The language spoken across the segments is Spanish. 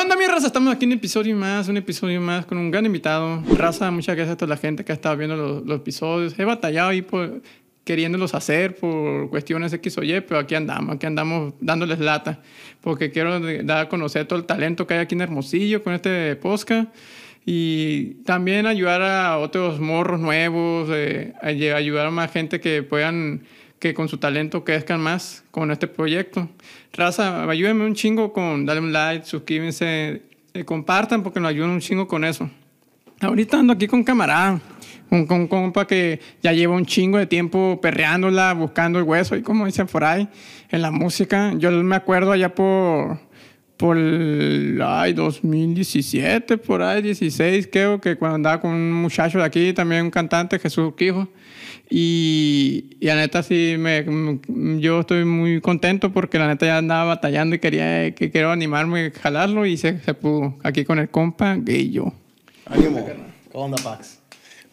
onda, mi raza? Estamos aquí en un episodio más, un episodio más con un gran invitado. Raza, muchas gracias a toda la gente que ha estado viendo los, los episodios. He batallado ahí por, queriéndolos hacer por cuestiones X o Y, pero aquí andamos, aquí andamos dándoles lata, porque quiero dar a conocer todo el talento que hay aquí en Hermosillo con este podcast y también ayudar a otros morros nuevos, eh, ayudar a más gente que puedan, que con su talento crezcan más con este proyecto. Raza, ayúdenme un chingo con darle un like, suscríbanse, eh, compartan porque nos ayudan un chingo con eso. Ahorita ando aquí con camarada, con compa que ya lleva un chingo de tiempo perreándola, buscando el hueso, y como dicen por ahí, en la música. Yo me acuerdo allá por, por el ay, 2017, por ahí, 16, creo que cuando andaba con un muchacho de aquí, también un cantante, Jesús Quijo. Y, y la neta sí, me, yo estoy muy contento porque la neta ya andaba batallando y quería que quiero animarme a jalarlo y se, se pudo. Aquí con el compa, Guillo. Ánimo. ¿Cómo anda, Pax?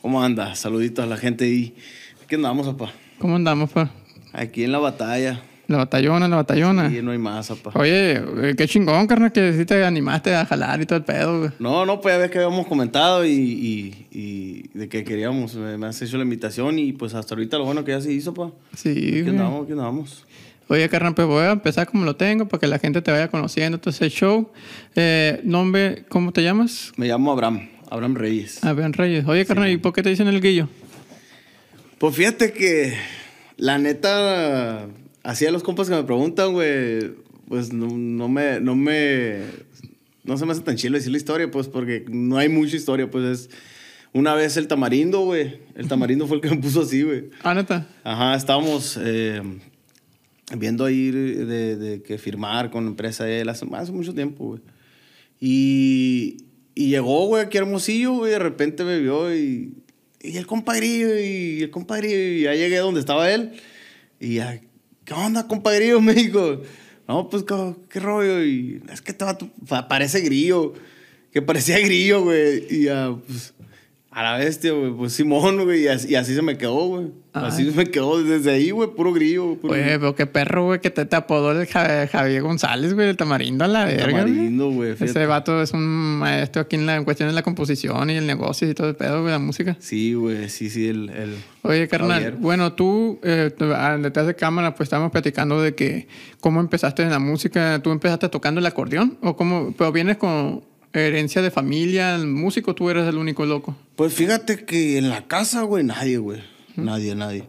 ¿Cómo anda? Saluditos a la gente ahí. Aquí andamos, papá. ¿Cómo andamos, pa? Aquí en la batalla. La batallona, la batallona. Y no hay más, papá. Oye, eh, qué chingón, carnal, que sí te animaste a jalar y todo el pedo, güey. No, no, pues ya ves que habíamos comentado y, y, y de que queríamos. Me, has hecho la invitación y pues hasta ahorita lo bueno que ya se hizo, pa. Sí, güey. andamos, aquí andamos. Oye, carnal, pues voy a empezar como lo tengo para que la gente te vaya conociendo ese show. Eh, nombre, ¿cómo te llamas? Me llamo Abraham, Abraham Reyes. Abraham Reyes. Oye, carnal, ¿y por qué te dicen el Guillo? Pues fíjate que la neta, así a los compas que me preguntan, güey, pues no, no me, no me, no se me hace tan chido decir la historia, pues porque no hay mucha historia, pues es una vez el tamarindo, güey, el tamarindo fue el que me puso así, güey. Ah, neta. Ajá, estábamos eh, viendo ahí de, de que firmar con la empresa él hace, hace mucho tiempo, güey. Y, y llegó, güey, aquí a Hermosillo, güey, de repente me vio y, y el compadrillo, y el compadrillo, y ya llegué donde estaba él. Y ya, ¿qué onda, compadrillo? Me dijo, no, pues, ¿qué, rollo? Y es que va, parece grillo, que parecía grillo, güey. Y ya, pues, a la bestia, güey, pues Simón, güey, y así, y así se me quedó, güey. Así se me quedó desde ahí, güey, puro grillo. Puro Oye, pero qué perro, güey, que te, te apodó el Ja- Javier González, güey, el tamarindo a la verga. güey. tamarindo, güey, Ese vato es un maestro aquí en, la, en cuestión de la composición y el negocio y todo el pedo, güey, la música. Sí, güey, sí, sí, el... el... Oye, carnal, Javier. bueno, tú, eh, ah, detrás de cámara, pues estábamos platicando de que cómo empezaste en la música. ¿Tú empezaste tocando el acordeón? ¿O cómo? ¿Pero vienes con herencia de familia, músico, tú eres el único loco? Pues fíjate que en la casa, güey, nadie, güey. Nadie, nadie.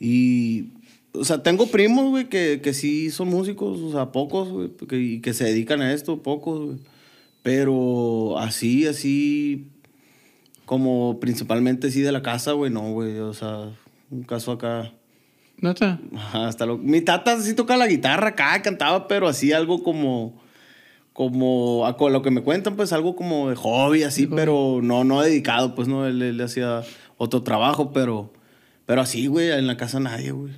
Y, o sea, tengo primos, güey, que, que sí son músicos, o sea, pocos, güey, que, y que se dedican a esto, pocos, güey. Pero así, así, como principalmente sí de la casa, güey, no, güey. O sea, un caso acá. ¿No está? Ajá, hasta lo... Mi tata sí toca la guitarra acá, cantaba, pero así algo como... Como a lo que me cuentan, pues algo como de hobby, así, pero no, no dedicado, pues no, él, él hacía otro trabajo, pero, pero así, güey, en la casa nadie, güey.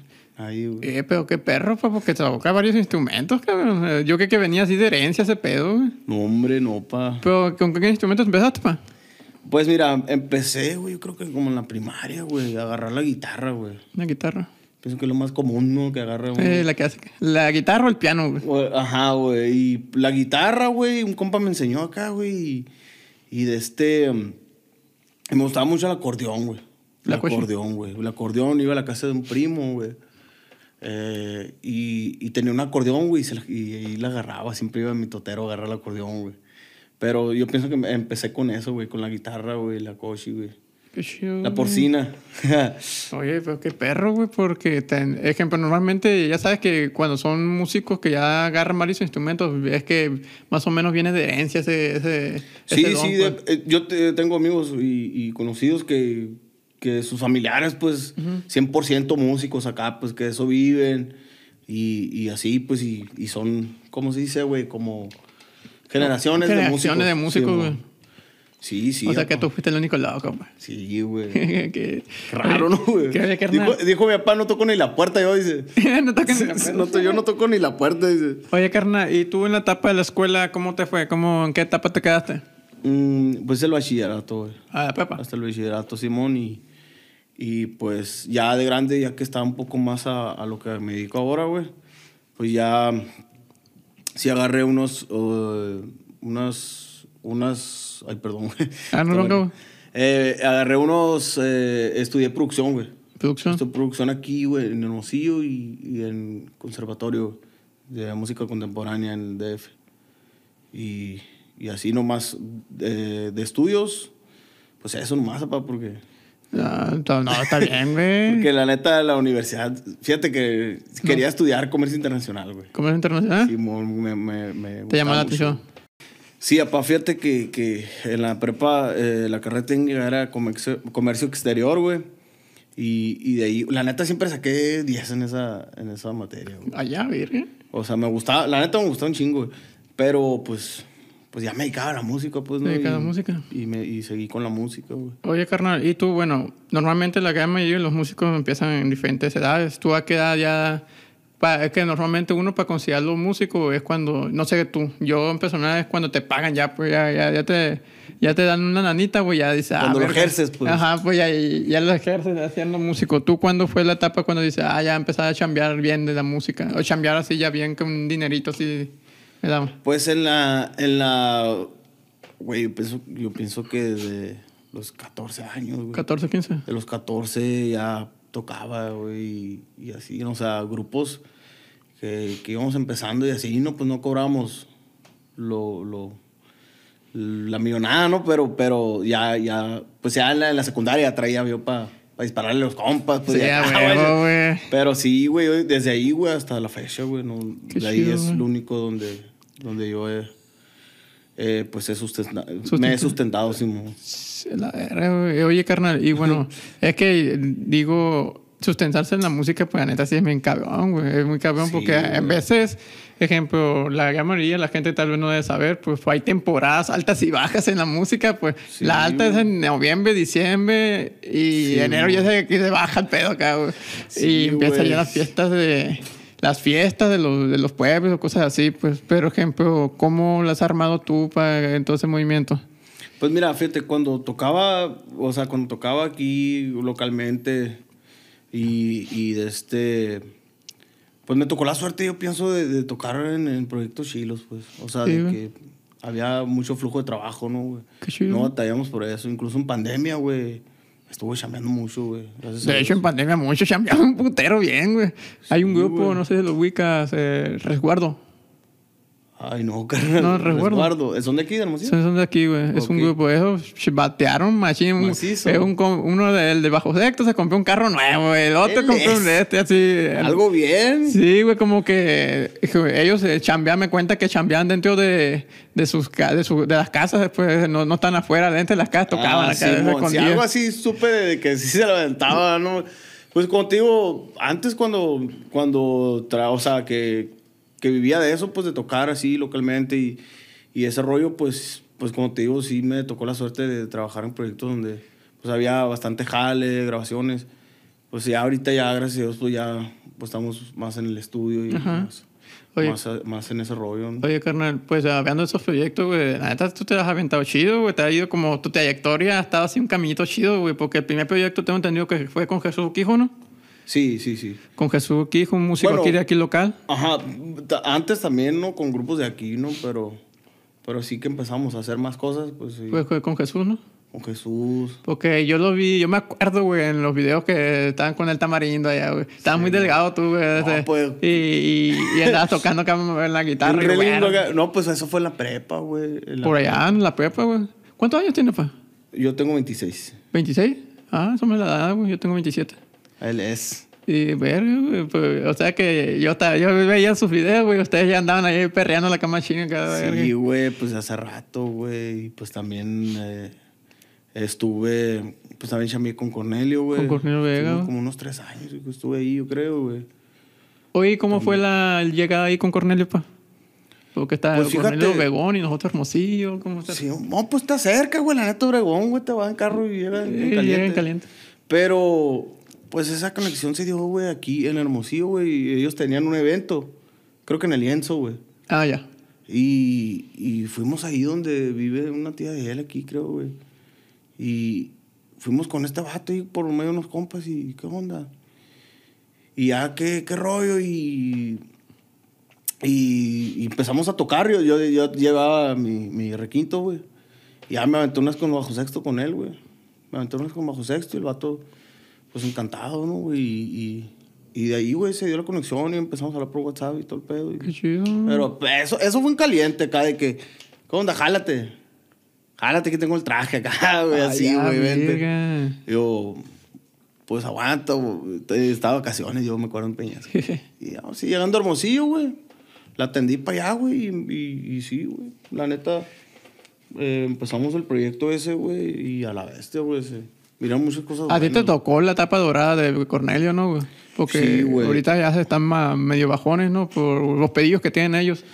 Eh, pero qué perro, pa, porque toca varios instrumentos, cabrón. Yo creo que venía así de herencia ese pedo, güey. No, hombre, no, pa. Pero ¿con qué instrumentos empezaste, pa? Pues mira, empecé, güey, yo creo que como en la primaria, güey, a agarrar la guitarra, güey. La guitarra. Pienso que es lo más común, ¿no? Que agarre uno. Eh, la que hace. La guitarra o el piano, güey. Ajá, güey. Y la guitarra, güey, un compa me enseñó acá, güey. Y, de este. Me gustaba mucho el acordeón, güey. El acordeón, güey. El acordeón, iba a la casa de un primo, güey. Eh, y, y tenía un acordeón, güey, y, y la agarraba. Siempre iba a mi totero a agarrar el acordeón, güey. Pero yo pienso que empecé con eso, güey, con la guitarra, güey, la cochi, güey. Qué chido, La porcina. Oye, pero qué perro, güey, porque, ten- ejemplo, normalmente ya sabes que cuando son músicos que ya agarran varios instrumentos, es que más o menos viene de herencia ese. ese Sí, ese don, sí, pues. de- eh, yo te- tengo amigos y, y conocidos que, que sus familiares, pues, 100% músicos acá, pues, que de eso viven y, y así, pues, y, y son, ¿cómo se dice, güey? Como generaciones, Generaciones de de músicos, músicos. güey. Sí, sí. o sea que tú fuiste el único loco, pues. Sí, güey. que, Raro, ¿no, güey? Dijo, dijo mi papá, no toco ni la puerta, yo, dice. no toques ni la puerta. No, yo no toco ni la puerta, dice. Oye, carnal, ¿y tú en la etapa de la escuela cómo te fue? ¿Cómo, ¿En qué etapa te quedaste? Mm, pues el bachillerato, güey. A la Pepa. hasta el bachillerato, Simón, y, y pues ya de grande, ya que estaba un poco más a, a lo que me dedico ahora, güey, pues ya sí agarré unos, eh, unas, unas, ay, perdón. güey. Ah, no, no, no. Eh, agarré unos, eh, estudié producción, güey. Producción. Estudié producción aquí, güey, en Hermosillo y, y en conservatorio de música contemporánea en el DF. Y, y así nomás de, de estudios, pues eso nomás, papá, porque... Ah, to- no, está bien, güey. Porque la neta, la universidad, fíjate que quería estudiar comercio internacional, güey. ¿Comercio internacional? Sí, me, me, me ¿Te llamó la atención? Sí, apá, fíjate que, que en la prepa, eh, la carrera técnica era comercio, comercio exterior, güey. Y, y de ahí, la neta, siempre saqué 10 en esa, en esa materia, güey. Allá, virgen. O sea, me gustaba, la neta me gustaba un chingo, güey. Pero, pues, pues ya me dedicaba a la música, pues, ¿no? Te dedicaba a la Y- música. Y, me, y seguí con la música, güey. Oye, carnal, y tú, bueno, normalmente la mayoría de los músicos empiezan en diferentes edades. ¿Tú a qué edad ya...? Pa- es que normalmente uno para considerarlo músico es cuando, no sé tú, yo en personal es cuando te pagan ya, pues ya, ya, ya te, ya te dan una nanita, pues ya dices, ah, Cuando lo ejerces, pues. Ajá, pues ya, ya lo ejerces haciendo músico. ¿Tú cuándo fue la etapa cuando dices, ah, ya empezaba a chambear bien de la música? O chambear así ya bien con un dinerito así, ¿verdad? Pues en la, en la, güey, yo pienso, yo pienso que desde los 14 años, güey. 14, 15. De los 14 ya tocaba, güey, y, y así, o sea, grupos que, que íbamos empezando y así, no, pues no cobramos lo, lo, la millonada, ¿no? Pero, pero ya, ya, pues ya en la, en la secundaria traía yo para dispararle a los compas, pues Sí, ya, güey. huevo, güey. Pero sí, güey, desde ahí, güey, hasta la fecha, güey, no, de ahí chido, es güey. lo único donde, donde yo he, eh, pues he sustenta- me he sustentado, Simón. Sí, La verga, güey. Oye, carnal, y bueno, es que digo, sustentarse en la música, pues la neta sí es bien cabrón, güey. Es muy cabrón Sí, porque en güey. veces, ejemplo, la gran mayoría la gente tal vez no debe saber, pues hay temporadas altas y bajas en la música, pues Sí, la alta es en noviembre, diciembre y Sí, enero ya se, se baja el pedo acá, güey. Y empiezan ya las fiestas de... Las fiestas de los, de los pueblos o cosas así, pues, pero ejemplo, ¿cómo las has armado tú para en todo ese movimiento? Pues mira, fíjate, cuando tocaba, o sea, cuando tocaba aquí localmente y, y de este, pues me tocó la suerte, yo pienso, de, de tocar en, en proyectos chilos, pues. O sea, Sí, de güey. que había mucho flujo de trabajo, ¿no, güey? Qué chido. No batallamos por eso. Incluso en pandemia, güey, estuve chambeando mucho, güey. Gracias a De hecho, en pandemia mucho chambeaban un putero bien, güey. Hay un grupo, güey. no sé si lo ubicas, eh, Resguardo. Ay, no, carnal. No, resguardo. ¿Son de aquí, de Hermosillo? Son son de aquí, güey. Es un grupo. Ch- batearon machín. Un- Macizo. es un com- uno del de bajo secto se compró un carro nuevo, güey. El otro compró un este, así. Algo bien. Sí, güey, como que ellos eh, chambean, me cuenta que chambean dentro de, de sus de, su- de las casas, después no, no están afuera, dentro de las casas tocaban Ah, acá, Simón, sí, escondidas. algo así supe de que sí se lo aventaba, ¿no? Pues contigo, antes cuando, cuando tra- o sea, que, que vivía de eso, pues de tocar así localmente y, y ese rollo, pues, pues como te digo, sí me tocó la suerte de trabajar en proyectos donde pues había bastante jale, grabaciones. Pues ya ahorita ya, gracias a Dios, pues ya pues, estamos más en el estudio y más, Oye. más, más en ese rollo. ¿no? Oye, carnal, pues hablando de esos proyectos, güey, la neta tú te has aventado chido, güey, te ha ido como tu trayectoria, ha estado así un caminito chido, güey, porque el primer proyecto tengo entendido que fue con Jesús Quijo, ¿no? Sí, sí, sí. Con Jesús Quijo, un músico Bueno. aquí de aquí local. Ajá, antes también, ¿no? Con grupos de aquí, ¿no? Pero, pero sí que empezamos a hacer más cosas, pues sí. Pues con Jesús, ¿no? con Jesús. Porque yo lo vi, yo me acuerdo, güey, en los videos que estaban con el tamarindo allá, güey. Estabas muy delgado tú, güey. ese. pues. y, y, y andabas tocando acá en la guitarra. Y, acá. No, pues eso fue en la prepa, güey. en la por allá en la prepa, güey. ¿Cuántos años tienes, pa? Yo tengo 26. ¿26? Ah, eso me la da, güey. Yo tengo 27. Él es. Y ver, pues, o sea que yo, yo veía sus videos, güey, ustedes ya andaban ahí perreando la cama china cada Sí, vez. güey, pues hace rato, güey. Y pues también eh, estuve, pues también chamé con Cornelio, güey. Con Cornelio Vega, Estuve. Como unos tres años que estuve ahí, yo creo, güey. Oye, ¿cómo fue la llegada ahí con Cornelio, pa? Porque está Pues Cornelio Begón y nosotros Hermosillo, ¿cómo está? Sí, no, pues está cerca, güey. La neta Obregón, güey, te va en carro y llega en, Sí, en caliente. llega en caliente. Pero, pues esa conexión se dio, güey, aquí en Hermosillo, güey. Ellos tenían un evento, creo que en el lienzo, güey. Ah, ya. Y, y fuimos ahí donde vive una tía de él aquí, creo, güey. Y fuimos con este vato y por medio de unos compas y qué onda. Y ya, qué, qué rollo. Y, Y, y empezamos a tocar. Yo, yo, yo llevaba mi, mi requinto, güey. Y ya me aventé unas con bajo sexto con él, güey. Me aventé unas con bajo sexto y el vato, pues encantado, ¿no, güey? Y, y, y de ahí, güey, se dio la conexión y empezamos a hablar por WhatsApp y todo el pedo. y- Qué chido. pero pues, eso, eso fue en caliente acá, de que, ¿qué onda? Jálate. Jálate que tengo el traje acá, güey, Ah, así, güey, vente. Yo, pues aguanta, güey. Estaba vacaciones, yo me acuerdo en Peñas. Y ya, sí, llegando a Hermosillo, güey. La atendí para allá, güey, y, y, y sí, güey. La neta, eh, empezamos el proyecto ese, güey, y a la bestia, güey, se miran muchas cosas A ti te tocó la etapa dorada de Cornelio, ¿no, güey? Porque Sí, güey. ahorita ya se están ma- medio bajones, ¿no? Por los pedidos que tienen ellos.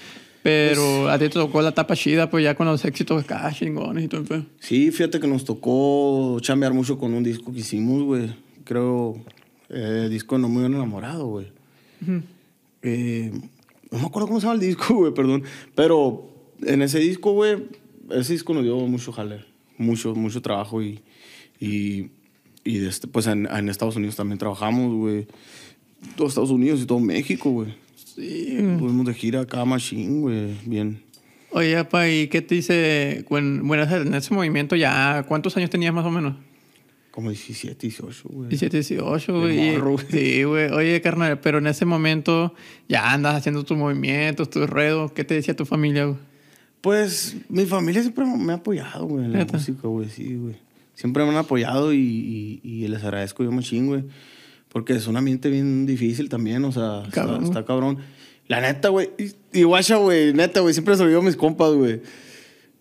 Pero Pues a ti te tocó la etapa chida, pues ya con los éxitos acá, chingones y todo el pedo. Sí, fíjate que nos tocó chambear mucho con un disco que hicimos, güey. Creo, eh, disco No Muy Enamorado, güey. Eh, no me acuerdo cómo se llama el disco, güey, perdón. Pero en ese disco, güey, ese disco nos dio mucho jale. Mucho, mucho trabajo y... y y este, pues en, en Estados Unidos también trabajamos, güey. Todo Estados Unidos y todo México, güey. Sí. Fuimos de gira acá, machine, güey. Bien. Oye, apa, ¿y qué te dice? Bueno, en ese movimiento ya, ¿cuántos años tenías más o menos? Como 17, 18, güey. 17, 18, De güey. Sí, güey. Oye, carnal, pero en ese momento ya andas haciendo tus movimientos, tus redos. ¿Qué te decía tu familia, güey? Pues mi familia siempre me ha apoyado, güey, en la música, güey, sí, güey. Siempre me han apoyado y, y, y les agradezco yo machín, güey. Porque es un ambiente bien difícil también, o sea, está- Cabrón, está, güey. cabrón. La neta, güey, y, y guacha, güey, neta, güey, siempre se lo digo a mis compas, güey.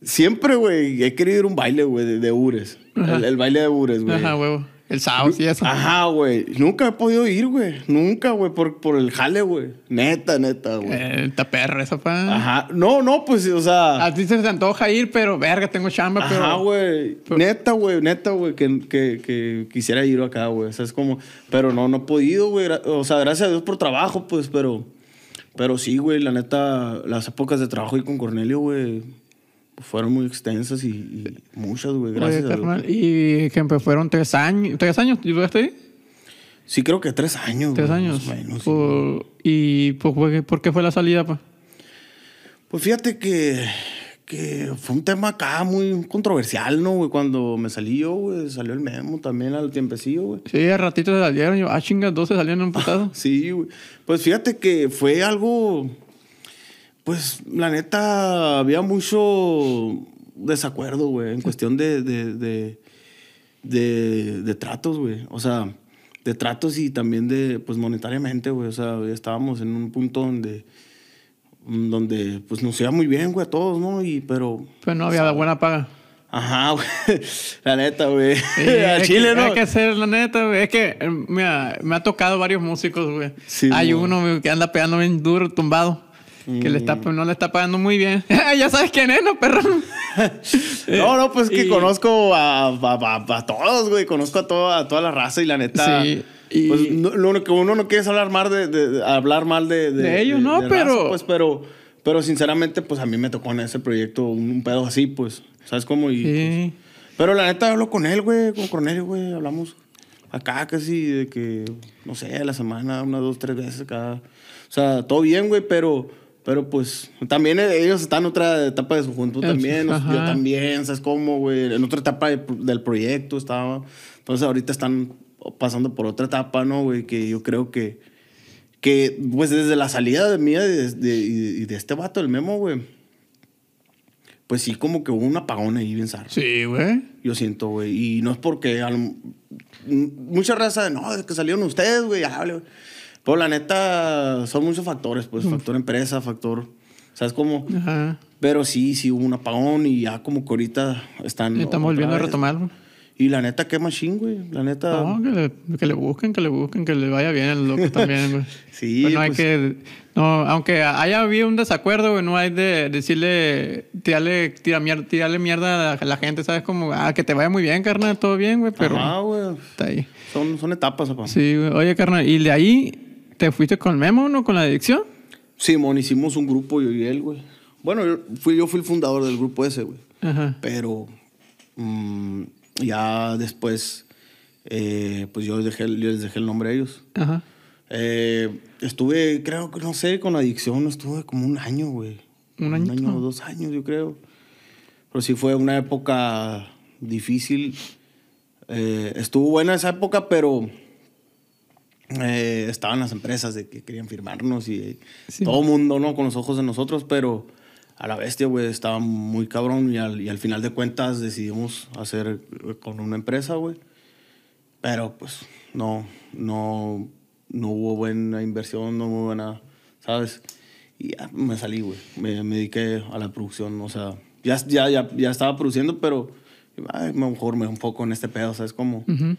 Siempre, güey, he querido ir a un baile, güey, de, de Ures. El, el baile de Ures, güey. Ajá, huevo. El sábado y eso. Ajá, güey. Nunca he podido ir, güey. Nunca, güey, por, por el jale, güey. Neta, neta, güey. Eh, está perra esa, pa. Ajá. No, no, pues, o sea... A ti se te antoja ir, pero verga, tengo chamba, pero. Ajá, güey. pero- Neta, güey, neta, güey, que, que, que quisiera ir acá, güey. O sea, es como... Pero no, no he podido, güey. O sea, gracias a Dios por trabajo, pues, pero... Pero sí, güey, la neta, las épocas de trabajo ahí con Cornelio, güey, fueron muy extensas y, y muchas, güey, Oye, gracias a Dios. carnal, y ejemplo, fueron tres años. ¿Tres años? ¿Y duraste ahí? Sí, creo que tres años, Tres güey, años. menos. Por- ¿Y por, por qué- por qué fue la salida, pa? Pues fíjate que, que fue un tema acá muy controversial, ¿no, güey? Cuando me salí yo, güey, salió el memo también al tiempecillo, güey. Sí, a ratito se salieron. Yo, ah, chingas, dos se salieron en un putado. Sí, güey. Pues fíjate que fue algo. Pues la neta, había mucho desacuerdo, güey, en cuestión de, de, de, de, de tratos, güey. O sea, de tratos y también de, pues monetariamente, güey. O sea, estábamos en un punto donde, donde pues nos iba muy bien, güey, a todos, ¿no? Y, pero, Pero no había buena paga. ajá, güey, la neta, güey. Hay Chile, que, ¿no? Hay que hacer, la neta, güey. Es que eh, mira, me ha tocado varios músicos, güey. Sí, Hay güey. uno güey, que anda pegando bien duro, tumbado. Que le está, no le está pagando muy bien. ya sabes quién es, ¿no, perro? No, no, pues que y- conozco a, a- a- a todos, güey. Conozco a toda, a toda la raza y la neta. Sí, y- Pues no- lo que uno no quiere es hablar mal de, de- de- hablar mal de, De ellos, ¿no? Pero- pues, pero, pero sinceramente, pues a mí me tocó en ese proyecto un, un pedo así, pues. ¿Sabes cómo? Y, Sí. Pero la neta hablo con él, güey, con Cornelio, güey. Hablamos acá casi de que, no sé, a la semana, unas dos, tres veces acá. O sea, todo bien, güey, pero, pero pues también ellos están en otra etapa de su juventud Eh, también. ajá. Yo también, ¿sabes cómo, güey? En otra etapa de- del proyecto estaba. Entonces ahorita están pasando por otra etapa, ¿no, güey? Que yo creo que, que pues desde la salida de mía de, de- y de este vato, el Memo, güey. Pues sí, como que hubo un apagón ahí bien zarro. Sí, güey. Yo siento, güey. Y no es porque. a lo- m- mucha raza de no, es que salieron ustedes, güey. ya, güey". Pero la neta, son muchos factores, pues. Factor empresa, factor. ¿Sabes cómo? Ajá. Pero sí, sí hubo un apagón y ya como que ahorita están. Estamos otra volviendo a retomar. Y la neta, qué machine, güey. La neta. No, que le, que le busquen, que le busquen, que le vaya bien el loco también, güey. Sí, Pues no hay pues- que... No, aunque haya habido un desacuerdo, güey, no hay de decirle... Tirarle, tira mier- tirarle mierda a la gente, ¿sabes? Como, ah, que te vaya muy bien, carnal, todo bien, güey, pero... Ajá, güey. Está ahí. Son, son etapas, papá. Sí, güey. Oye, carnal, ¿y de ahí te fuiste con Memo, no? ¿Con la adicción? Simón, hicimos un grupo, yo y él, güey. Bueno, yo fui, yo fui el fundador del grupo ese, güey. Ajá. Pero mm, ya después, eh, pues yo, dejé, yo les dejé el nombre a ellos. Ajá. Eh, estuve, creo que, no sé, con adicción estuve como un año, güey. ¿Un Un añito? año o dos años, yo creo. Pero sí fue una época difícil. Eh, estuvo buena esa época, pero eh, estaban las empresas de que querían firmarnos y Sí. todo el mundo, ¿no? Con los ojos de nosotros, pero a la bestia, güey, estaba muy cabrón y al, y al final de cuentas decidimos hacer eh, con una empresa, güey. Pero pues no, no, no hubo buena inversión, no hubo buena, ¿sabes? Y ya me salí, güey. Me, me dediqué a la producción, o sea, ya, ya, ya, ya estaba produciendo, pero ay, mejor me enfoco en este pedo, ¿sabes cómo? Ujú.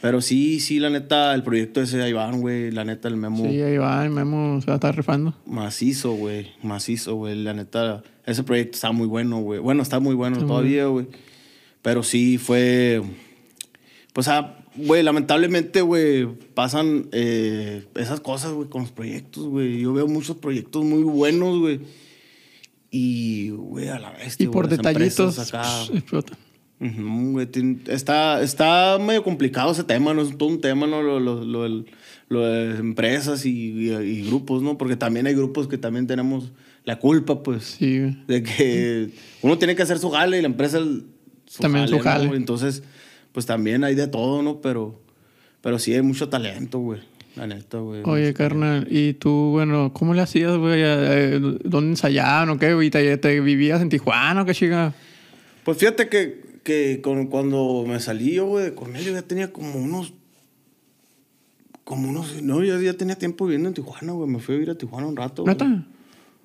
Pero sí, sí, la neta, el proyecto ese de Iván, güey, la neta, el memo Sí, ahí va, el Memo se va a estar rifando. macizo, güey, macizo, güey, la neta, ese proyecto está muy bueno, güey. Bueno, está muy bueno Está todavía, güey. Pero sí fue, pues, ah, güey, lamentablemente, güey, pasan eh, esas cosas, güey, con los proyectos, güey. Yo veo muchos proyectos muy buenos, güey. Y, güey, a la vez. Y por detallitos Acá, psh, explota. Ujú, güey, está, está medio complicado ese tema, ¿no? Es todo un tema, ¿no? Lo, lo, lo lo de empresas y, y- y grupos, ¿no? Porque también hay grupos que también tenemos la culpa, pues, Sí, güey. de que uno tiene que hacer su jale y la empresa su También su ¿no, jale. güey? Entonces, pues también hay de todo, ¿no? Pero, pero sí hay mucho talento, güey. La neta, güey. Oye, carnal, y tú, bueno, ¿cómo le hacías, güey? Eh, ¿Dónde ensayaban o qué? ¿Te, te vivías en Tijuana o qué chica? Pues fíjate que, que con- cuando me salí yo, güey, de Cornelio, ya tenía como unos. Como unos. No, yo ya tenía tiempo viviendo en Tijuana, güey. Me fui a vivir a Tijuana un rato. güey. ¿Neta?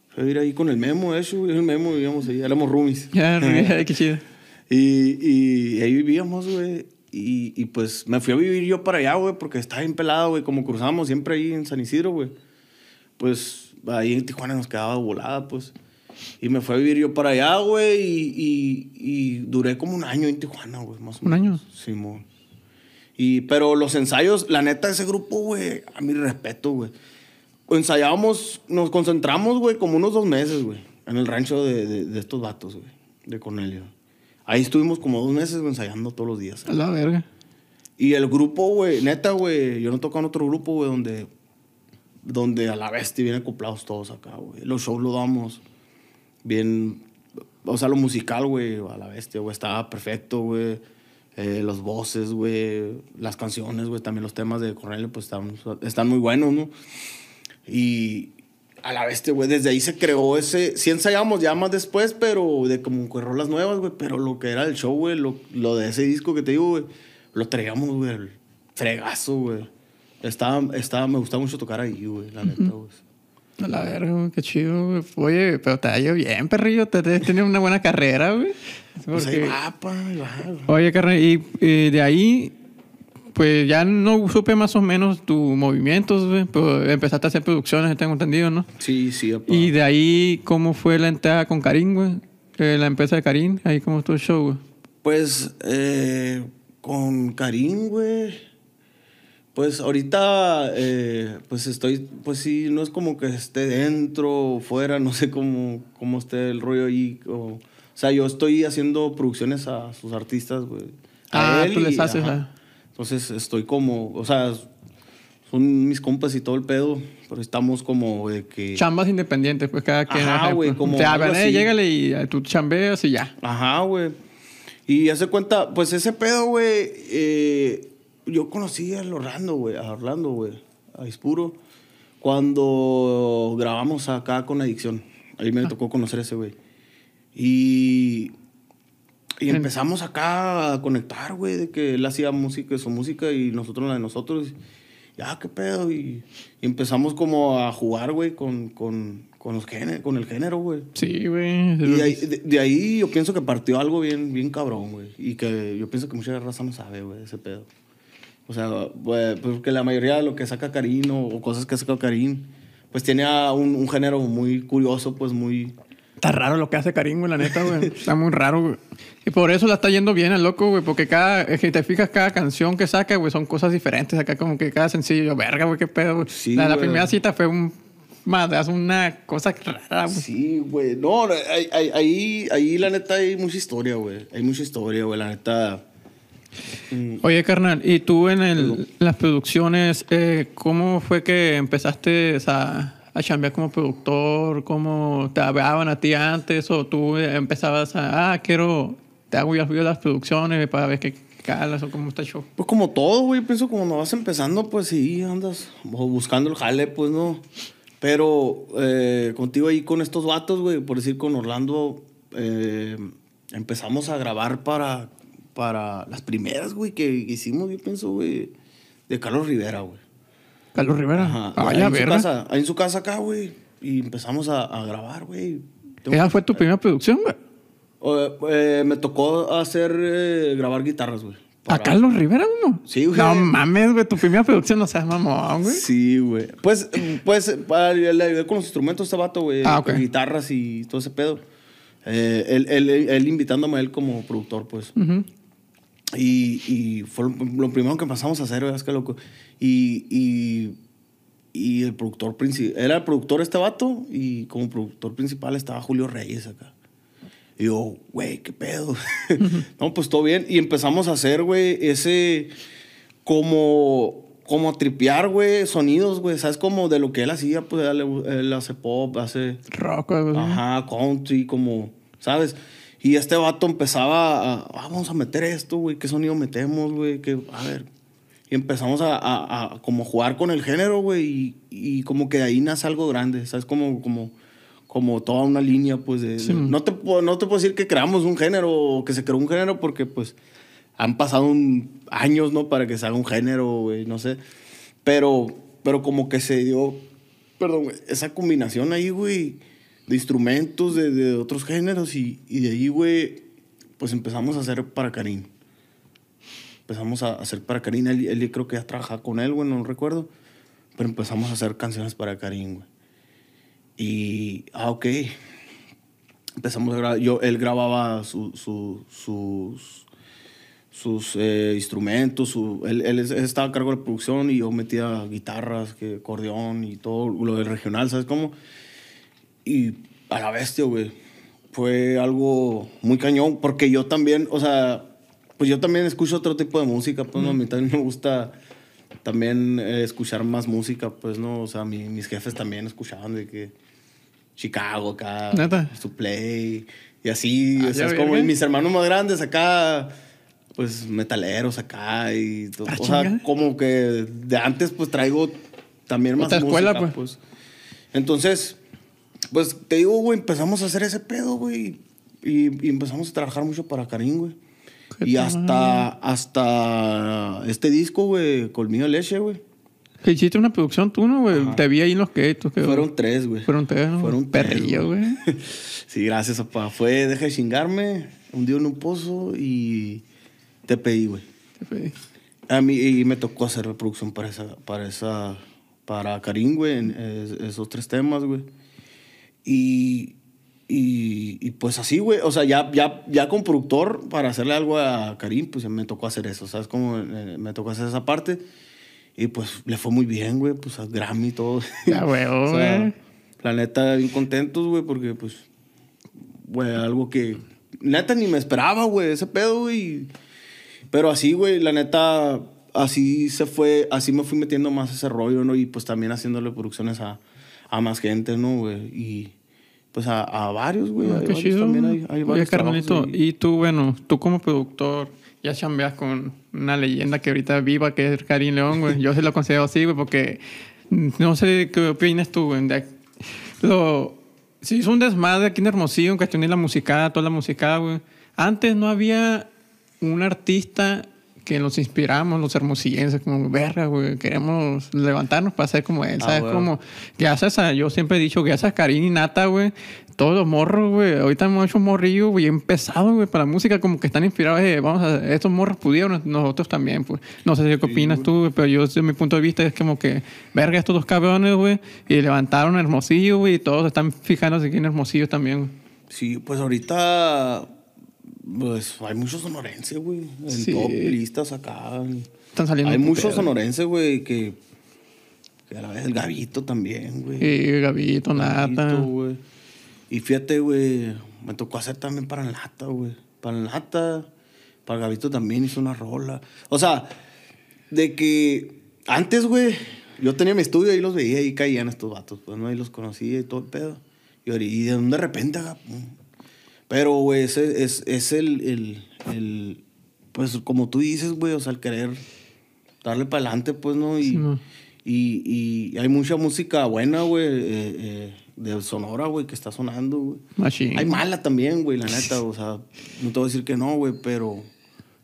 Fui a vivir ahí con el Memo, hecho, güey. El Memo vivíamos ahí, éramos roomies. Ya, ya, qué chido. Y, y ahí vivíamos, güey. Y, y pues me fui a vivir yo para allá, güey, porque estaba bien pelado, güey. Como cruzábamos siempre ahí en San Isidro, güey. Pues ahí en Tijuana nos quedaba volada, pues. Y me fui a vivir yo para allá, güey. Y, y, y duré como un año en Tijuana, güey, más o ¿Un menos. año? Simón. Y, pero los ensayos, la neta, ese grupo, güey, a mi respeto, güey. Ensayábamos, nos concentramos, güey, como unos dos meses, güey, en el rancho de, de, de estos vatos, güey, de Cornelio. Ahí estuvimos como dos meses güey, ensayando todos los días. A la verga. Y el grupo, güey, neta, güey, yo no toco en otro grupo, güey, donde, donde a la bestia vienen acoplados todos acá, güey. Los shows lo damos bien, o sea, lo musical, güey, a la bestia, güey, estaba perfecto, güey. Eh, los voces, güey, las canciones, güey, también los temas de Cornelio, pues están, están muy buenos, ¿no? Y a la bestia, güey, desde ahí se creó ese. Sí ensayamos ya más después, pero de como que rolas nuevas, güey. Pero lo que era el show, güey, lo, lo de ese disco que te digo, güey, lo traíamos, güey, fregazo, güey. Estaba, estaba, me gustaba mucho tocar ahí, güey, la neta, güey. A la verga, güey, qué chido, güey. Oye, pero te ha ido bien, perrillo. Te, te tienes una buena carrera, güey. Pues ahí Porque- va, pa, ahí va, güey. Oye, carnal, y eh, de ahí, pues ya no supe más o menos tus movimientos, güey. Pero empezaste a hacer producciones, tengo entendido, ¿no? Sí, sí. Y de ahí, ¿cómo fue la entrada con Karim, güey? Eh, la empresa de Karim, ahí cómo estuvo el show, güey. Pues eh, con Karim, güey. Pues ahorita, eh, pues estoy, pues sí, no es como que esté dentro o fuera, no sé cómo, cómo esté el rollo ahí. O, o sea, yo estoy haciendo producciones a sus artistas, güey. A Ah, él tú les y- haces, ajá. Entonces estoy como, o sea, son mis compas y todo el pedo, pero estamos como de que... Chambas independientes, pues cada quien. Ajá, güey, pues, como Te hablan, eh, llégale y eh, tú chambeas y ya. Ajá, güey. Y hace cuenta, pues ese pedo, güey, eh, yo conocí a Orlando, güey, a Orlando, güey, a Ispuro, cuando grabamos acá con Adicción. Ahí me tocó conocer a ese güey. Y, y empezamos acá a conectar, güey, de que él hacía música, su música y nosotros la de nosotros. Ya, qué pedo. Y, y empezamos como a jugar, güey, con, con, con, los géne- con el género, güey. Sí, güey. Y de ahí, de, de ahí yo pienso que partió algo bien, bien cabrón, güey. Y que yo pienso que mucha raza no sabe, güey, ese pedo. O sea, pues que la mayoría de lo que saca Karim o, o cosas que saca Karim, pues tiene a un, un género muy curioso, pues muy... Está raro lo que hace Karim, güey, la neta, güey. Está muy raro, güey. Y por eso la está yendo bien el loco, güey. Porque cada, es que te fijas, cada canción que saca, güey, son cosas diferentes. Acá como que cada sencillo, verga, güey, qué pedo, güey. Sí, la, la güey. primera cita fue un... Madre, una cosa rara, güey. Sí, güey. No, ahí, ahí, ahí la neta hay mucha historia, güey. Hay mucha historia, güey. La neta... Mm, Oye, carnal, ¿y tú en el- las producciones, eh, cómo fue que empezaste a, a chambear como productor? ¿Cómo te hablaban a ti antes? ¿O tú empezabas a, ah, quiero, te hago yo las producciones para ver qué calas o cómo está el show? Pues como todo, güey, pienso como cuando vas empezando, pues sí, andas bu- buscando el jale, pues no. Pero eh, contigo ahí con estos vatos, güey, por decir con Orlando, eh, empezamos a grabar para, para las primeras, güey, que hicimos, yo pienso, güey, de Carlos Rivera, güey. Carlos Rivera. Ajá. Ah, ahí, en su casa, ahí en su casa acá, güey. Y empezamos a, a grabar, güey. ¿Esa fue tu primera producción, güey? Eh, eh, me tocó hacer, eh, grabar guitarras, güey. ¿A Carlos Rivera, uno? Sí, güey. No mames, güey, tu primera producción no seas mamón, güey. Sí, güey. Pues, pues, para, le ayudé con los instrumentos a este vato, güey. Ah, ok. Con guitarras y todo ese pedo. Eh, él, él, él invitándome a él como productor, pues. Ujú. Y, y fue lo, lo primero que empezamos a hacer, es que loco. Y, y, y el productor principal, era el productor este vato y como productor principal estaba Julio Reyes acá. Y yo, güey, qué pedo. no, pues todo bien. Y empezamos a hacer, güey, ese como como a tripear, güey, sonidos, güey, ¿sabes? Como de lo que él hacía, pues él, él hace pop, hace Rock, güey. Ajá, country, como, ¿sabes? Y este vato empezaba a, "Ah, vamos a meter esto, güey, ¿qué sonido metemos, güey? Que, a ver. Y empezamos a, a- a como jugar con el género, güey, y, y como que de ahí nace algo grande, ¿sabes? Como, como, como toda una línea, pues, de... Sí. de- no, te, puedo- no te puedo decir que creamos un género o que se creó un género porque, pues, han pasado un- años, ¿no? Para que se haga un género, güey, no sé. Pero, pero como que se dio, perdón, esa combinación ahí, güey, de instrumentos de, de otros géneros y, y de ahí, güey, pues empezamos a hacer para Karim. Empezamos a hacer para Karim. Él, él creo que ya trabajaba con él, güey, no recuerdo. Pero empezamos a hacer canciones para Karim, güey. Y, ah, ok. Empezamos a grabar. Yo, él grababa su- su- sus, sus eh, instrumentos. Su, él, él estaba a cargo de la producción y yo metía guitarras, que, acordeón y todo lo del regional, ¿sabes cómo? Y a la bestia, güey. Fue algo muy cañón, porque yo también, o sea, pues yo también escucho otro tipo de música, pues, ¿no? A mí también me gusta también eh, escuchar más música, pues, ¿no? O sea, mi- mis jefes también escuchaban de que Chicago acá, ¿Neta? su play, y así, Ah, o sea, es como y mis hermanos más grandes acá, pues, metaleros acá, y todo. Ah, o sea, como que de antes, pues, traigo también más Otra escuela, música, pues. pues. Entonces, pues te digo, güey, empezamos a hacer ese pedo, güey. Y, y empezamos a trabajar mucho para Karim, güey. Y hasta, hasta este disco, güey, Colmillo Leche, güey. Que hiciste una producción tú, ¿no, güey? Te vi ahí en los que Fueron tres, güey. Fueron tres, ¿no? Fueron Perrillo, güey. sí, gracias, papá. Fue Deja de chingarme, hundido en un pozo y te pedí, güey. Te pedí. A mí y me tocó hacer la producción para esa, para esa, para Karim, güey, esos tres temas, güey. Y, y, y pues así, güey, o sea, ya, ya, ya con productor para hacerle algo a Karim, pues me tocó hacer eso, ¿sabes? Como eh, me tocó hacer esa parte. Y pues le fue muy bien, güey, pues a Grammy y todo. Ya, güey, O sea, la neta, bien contentos, güey, porque pues, güey, algo que neta ni me esperaba, güey, ese pedo, güey. Pero así, güey, la neta, así se fue, así me fui metiendo más ese rollo, ¿no? Y pues también haciéndole producciones a, a más gente, ¿no, güey? Y pues a, a varios, güey. Ah, hay qué varios chido. También hay, hay Oye, varios ahí. y tú, bueno, tú como productor, ya chambeas con una leyenda que ahorita viva, que es Karim León, güey. Yo se lo considero así, güey, porque no sé qué opinas tú, güey. Lo, se hizo un desmadre aquí en Hermosillo en cuestión de la música, toda la música, güey. Antes no había un artista que nos inspiramos, los hermosillenses, como, verga, güey, queremos levantarnos para ser como él, Ah, ¿sabes? güey. Como, gracias a, yo siempre he dicho, gracias a Karim y Nata, güey, todos los morros, güey, ahorita hemos hecho morrillos, güey, empezado, güey, para la música, como que están inspirados, eh, vamos a, estos morros pudieron, nosotros también, pues. No sé qué opinas tú, güey, pero yo, desde mi punto de vista, es como que, verga, estos dos cabrones, güey, y levantaron a Hermosillo, güey, y todos están fijándose aquí en Hermosillo también, güey. Sí, pues ahorita, pues hay muchos sonorenses, güey. En Sí. top listas acá. Están saliendo Hay muchos sonorenses, güey, que, que a la vez el Gavito también, güey. Y Gavito, Nata. Güey. Y fíjate, güey, me tocó hacer también para Nata, güey. Para Nata, Para Gavito también hizo una rola. O sea, de que antes, güey, yo tenía mi estudio y los veía y caían estos vatos. Pues no, y los conocía y todo el pedo. Y, y de, de repente. Pero, güey, ese es, es el, el, el- Pues como tú dices, güey, o sea, el querer darle para adelante, pues, ¿no? Y, Sí, mo. y, y hay mucha música buena, güey, eh, eh, de Sonora, güey, que está sonando, güey. Machine. Hay mala también, güey, la neta, o sea, no te voy a decir que no, güey, pero,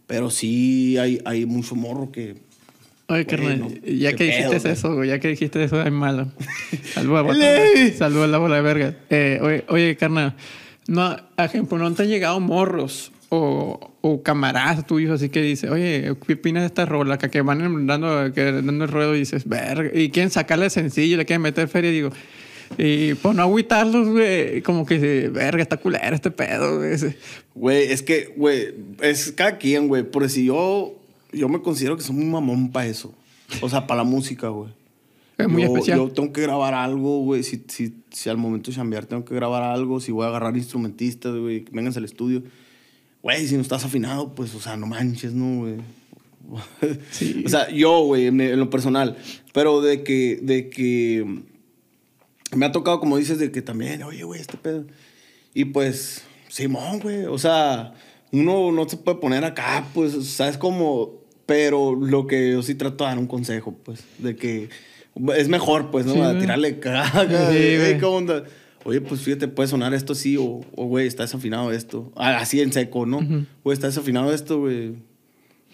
pero sí hay, hay mucho morro que... Oye, carnal, no, ya que dijiste pedo, güey. eso, güey, ya que dijiste eso, es malo. Saludos. Saludos a la bola de verga. Eh, oye, oye, carnal, no, ejemplo, ¿no te han llegado morros o, o camaradas tuyos así que dice, oye, ¿qué opinas de esta rola? Que, que van dando, que dando el ruedo y dices, verga, y quieren sacarle sencillo, le quieren meter feria, digo, y por no agüitarlos, güey, como que, verga, está culera este pedo, güey. Güey, es que, güey, es cada quien, güey, por si yo, yo me considero que soy muy mamón para eso. O sea, para la música, güey. Es muy yo, especial. Yo tengo que grabar algo, güey. Si, si, si al momento de chambear tengo que grabar algo, si voy a agarrar instrumentistas, güey, que vengan al estudio. Güey, si no estás afinado, pues, o sea, no manches, ¿no, güey? Sí. O sea, yo, güey, en, en lo personal. Pero de que, de que me ha tocado, como dices, de que también, oye, güey, este pedo. Y pues, Simón, güey. O sea, uno no se puede poner acá, pues, ¿sabes cómo? Pero lo que yo sí trato de dar un consejo, pues, de que es mejor, pues, ¿no? Sí, a tirarle caga. Sí, de, güey. "Ey, ¿Qué onda? Oye, pues fíjate, puede sonar esto así, o, o, güey, está desafinado esto. Ah, Así en seco, ¿no? Güey, está desafinado esto, güey.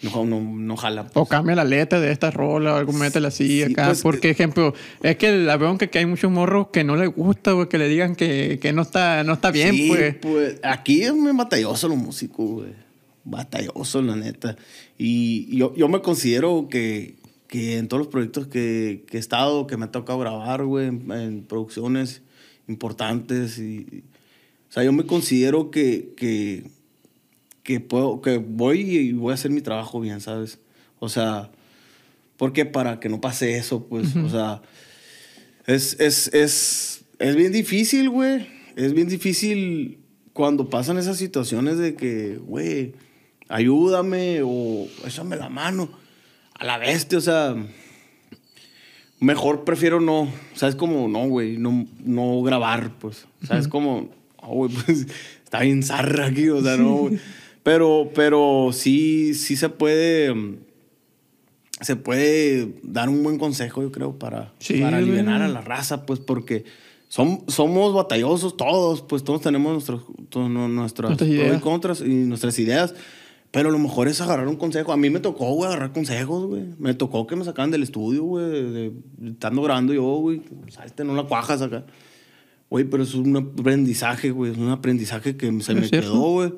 No, no, no jala. O cambia la letra de esta rola o algo, métela así Sí, acá. pues, porque, ejemplo, es que la veo que, que hay muchos morros que no les gusta, güey, que le digan que, que no, está, no está bien, Sí, pues. Aquí es muy batalloso los músicos, güey. Batalloso, la neta. Y yo, yo me considero que, que en todos los proyectos que, que he estado, que me ha tocado grabar, güey, en, en producciones importantes. Y, o sea, yo me considero que, que, que, puedo, que voy y voy a hacer mi trabajo bien, ¿sabes? O sea, porque para que no pase eso, pues, o sea, es, es, es, es bien difícil, güey. Es bien difícil cuando pasan esas situaciones de que, güey, ayúdame o échame la mano. A la bestia, o sea, mejor prefiero no. ¿Sabes como No, güey, no, no grabar, pues. ¿Sabes como No, güey, pues está bien zarra aquí, o sea, no, güey. Pero, pero sí, sí se puede. Se puede dar un buen consejo, yo creo, para, Sí, para aliviar a la raza, pues, porque som- somos batallosos todos, pues todos tenemos nuestros, to- no- nuestras Nuestras y contras y nuestras ideas. Pero lo mejor es agarrar un consejo. A mí me tocó, güey, agarrar consejos, güey. Me tocó que me sacaran del estudio, güey, de, estando grabando yo, güey. Salte, no la cuajas acá. Güey, pero es un aprendizaje, güey. Es un aprendizaje que se me cierto. quedó, güey.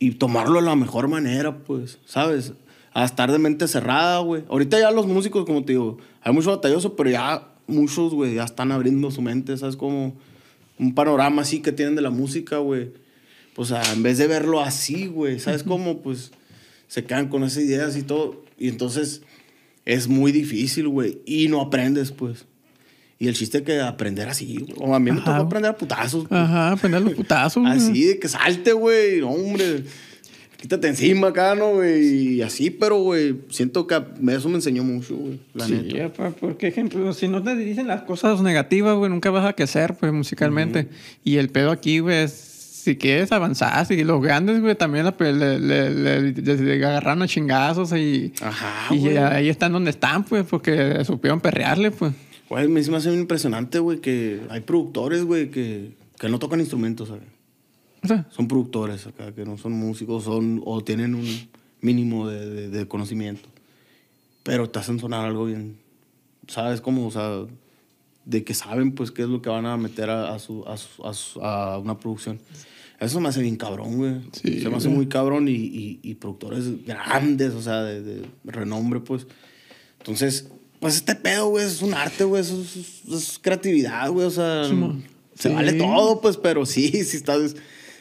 Y tomarlo de la mejor manera, pues, ¿sabes? A estar de mente cerrada, güey. Ahorita ya los músicos, como te digo, hay mucho batalloso, pero ya muchos, güey, ya están abriendo su mente, ¿sabes? Como un panorama así que tienen de la música, güey. Pues, o sea, en vez de verlo así, güey, ¿sabes cómo? Pues se quedan con esas ideas y todo. Y entonces es muy difícil, güey. Y no aprendes, pues. Y el chiste es que aprender así, güey. O a mí me tocó aprender a putazos. pues. Ajá, prender los putazos. güey. Así, de que salte, güey. No, hombre. Quítate encima acá, ¿no, güey? Y así, pero, güey, siento que eso me enseñó mucho, güey. La Sí, neta. porque ejemplo, si no te dicen las cosas negativas, güey, nunca vas a crecer, pues, musicalmente. Y el pedo aquí, güey, es si quieres avanzar, si los grandes, güey, también le, le, le- le- agarraron a chingazos y, Ajá, y ahí están donde están, pues, porque supieron perrearle, pues. Güey, me hace impresionante, güey, que hay productores, güey, que, que no tocan instrumentos, ¿sabes? O sea, Son productores acá, que no son músicos, son o tienen un mínimo de, de- de conocimiento. Pero te hacen sonar algo bien, ¿sabes? Como, o sea, de que saben, pues, qué es lo que van a meter a, a su, a, su- a su- a una producción. Eso me hace bien cabrón, güey. Sí, Se me hace muy cabrón y, y- y productores grandes, o sea, de, de renombre, pues. Entonces, pues este pedo, güey, es un arte, güey, es, es- es creatividad, güey, o sea, Sí, se Sí. vale todo, pues, pero sí, si estás,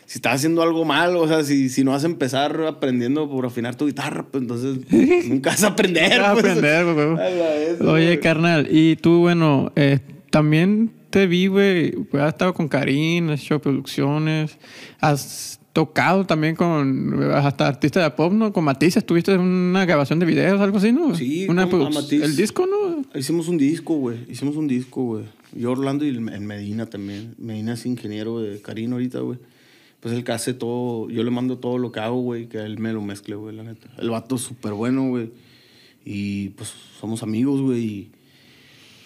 si estás haciendo algo mal, o sea, si, si no vas a empezar aprendiendo por afinar tu guitarra, pues entonces nunca vas a aprender. Vas a pues. aprender, güey, Oye, carnal, y tú, bueno, eh, también te vi, güey, has estado con Karim, has hecho producciones, has tocado también con hasta artistas de pop, ¿no? Con Matisse estuviste en una grabación de videos, algo así, ¿no? Sí, una, con-. El disco, ¿no? Hicimos un disco, güey. Hicimos un disco, güey. Yo Orlando y en Medina también. Medina es ingeniero de Karina ahorita, güey. Pues él que hace todo, yo le mando todo lo que hago, güey, que él me lo mezcle, güey, la neta. El vato es súper bueno, güey. Y pues somos amigos, güey. Y,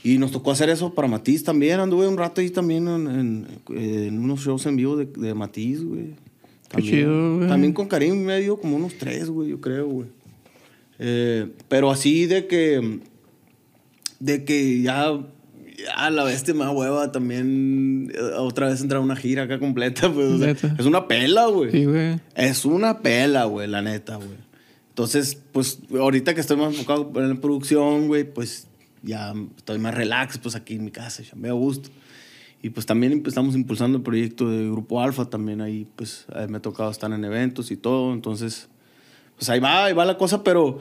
y nos tocó hacer eso para Matiz también. Anduve un rato ahí también en, en- en unos shows en vivo de, de Matiz, güey. Qué También- chido, güey. También con Karim me dio como unos tres, güey, yo creo, güey. Eh, pero así de que. De que ya. Ya la bestia más hueva también. eh, Otra vez entrar a una gira acá completa, pues. o sea, es una pela, güey. Sí, güey. Es una pela, güey, la neta, güey. Entonces, pues, ahorita que estoy más enfocado en la producción, güey, pues ya estoy más relax, pues aquí en mi casa, ya me a gusto. Y pues también estamos impulsando el proyecto de Grupo Alfa, también ahí, pues, eh, me ha tocado estar en eventos y todo, entonces, pues ahí va, ahí va la cosa, pero,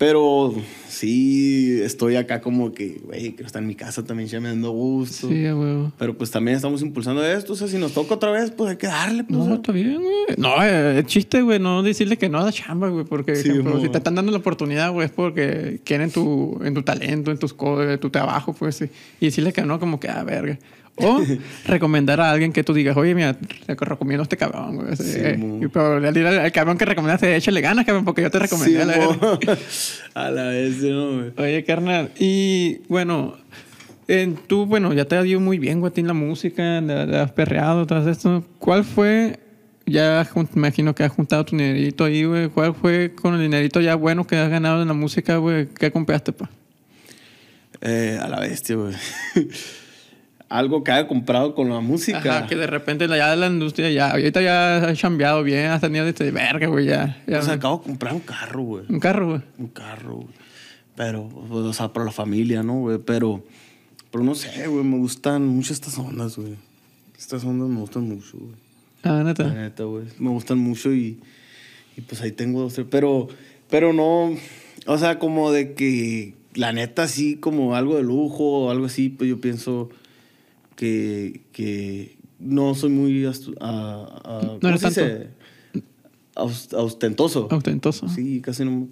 pero sí estoy acá como que, güey, quiero estar en mi casa también, ya me dando gusto. Sí, huevo. Pero pues también estamos impulsando esto, o sea, si nos toca otra vez, pues hay que darle, pues. No, está bien, güey. No, eh, es chiste, güey, no decirle que no a la chamba, güey, porque Sí, ejemplo, mo. si te están dando la oportunidad, güey, es porque quieren tu, en tu talento, en tus cosas, tu trabajo, pues, sí. y decirle que no, como que, ah, verga. O recomendar a alguien que tú digas, oye, mira, te recomiendo a este cabrón, güey. Sí, Eh, pero al, al- al cabrón que recomendaste, échale ganas, cabrón, porque yo te recomendé. Sí, a la verga. a la vez, ¿no, güey? Oye, carnal, y bueno, en, tú, bueno, ya te ha ido muy bien, güey, en la música, le has perreado, todo esto. ¿Cuál fue, ya me imagino que has juntado tu dinerito ahí, güey, cuál fue con el dinerito ya bueno que has ganado en la música, güey, qué compraste, pa? Eh, a la bestia, güey. Algo que haya comprado con la música. Ajá, que de repente la- ya la industria, ya, ahorita ya has chambeado bien, has tenido este verga, güey, ya. sea, acabo de comprar un carro, güey. un carro, güey. Un carro, güey. Pero, pues, o sea, para la familia, ¿no, güey? Pero, pero no sé, güey, me gustan mucho estas ondas, güey. Estas ondas me gustan mucho, güey. Ah, La neta. neta, güey. Me gustan mucho y, y pues ahí tengo dos, tres. Pero, pero no, o sea, como de que la neta, sí, como algo de lujo o algo así, pues yo pienso que, que no soy muy a- a- ¿cómo eres se dice? Aus- ostentoso. Ostentoso. Sí, casi no.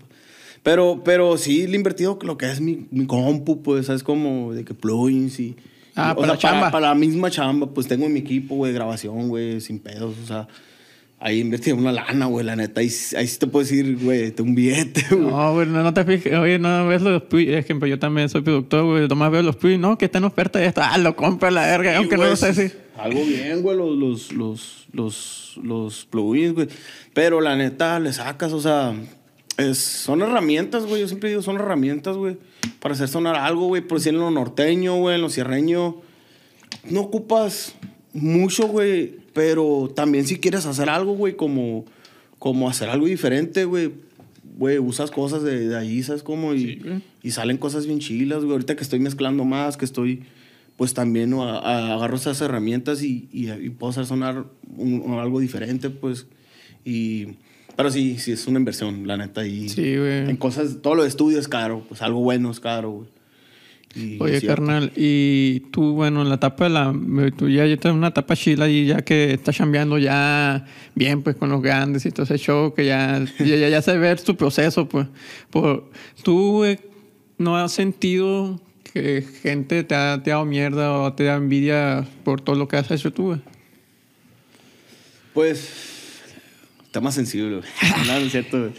Pero, pero sí le he invertido lo que es mi, mi compu, pues, ¿sabes? Como de que plugins y... Ah, o para sea, chamba. Para la misma chamba, pues tengo mi equipo, güey, de grabación, güey, sin pedos, o sea... Ahí invertí una lana, güey, la neta. Ahí, ahí sí te puedo decir, güey, un billete, güey. No, güey, no, no te fijes. Oye, no ves los plugins. Ejemplo, yo también soy productor, güey. Nomás veo los plugins. No, que está en oferta de esto. Ah, lo compra la verga. Sí, aunque no güey, lo sé si. Algo bien, güey, los, los, los, los, los plugins, güey. Pero la neta, le sacas, o sea, es, son herramientas, güey. Yo siempre digo, son herramientas, güey, para hacer sonar algo, güey. Por decir en lo norteño, güey, en lo sierreño. No ocupas mucho, güey, pero también si quieres hacer algo, güey, como, como hacer algo diferente, güey. Güey, usas cosas de, de ahí, ¿sabes cómo? Y, Sí, y salen cosas bien chilas, güey. Ahorita que estoy mezclando más, que estoy, pues también ¿no? a- a- agarro esas herramientas y, y, y puedo hacer sonar un- algo diferente, pues. Y, pero sí, sí, es una inversión, la neta. Y Sí, güey. En cosas, todo lo de estudio es caro, pues algo bueno es caro, güey. Y Oye, cierto. carnal, y tú, bueno, en la etapa de la. Tú ya, ya estás en una etapa chila y ya que estás chambeando ya bien, pues con los grandes y todo ese show, que ya, ya, ya, ya se ve tu proceso, pues. Por, tú eh, no has sentido que gente te ha, te ha dado mierda o te da envidia por todo lo que has hecho tú, güey. Pues, está más sensible, no, no es cierto, güey.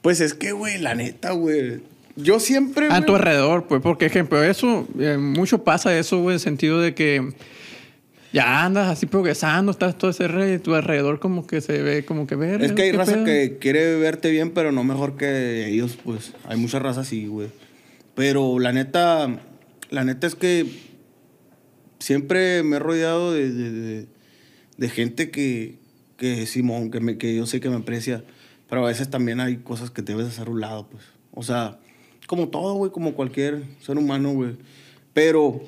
Pues es que, güey, la neta, güey. Yo siempre. A tu güey, alrededor, pues, porque, ejemplo, eso, eh, mucho pasa eso, güey, en el sentido de que ya andas así progresando, estás todo ese re, tu alrededor como que se ve como que ver. Es que hay raza que quiere verte bien, pero no mejor que ellos, pues. Hay mucha raza así, güey. Pero la neta, la neta es que siempre me he rodeado de, de, de- de gente que, que Simón, que, me, que yo sé que me aprecia. Pero a veces también hay cosas que debes hacer a un lado, pues. O sea, como todo, güey, como cualquier ser humano, güey. Pero,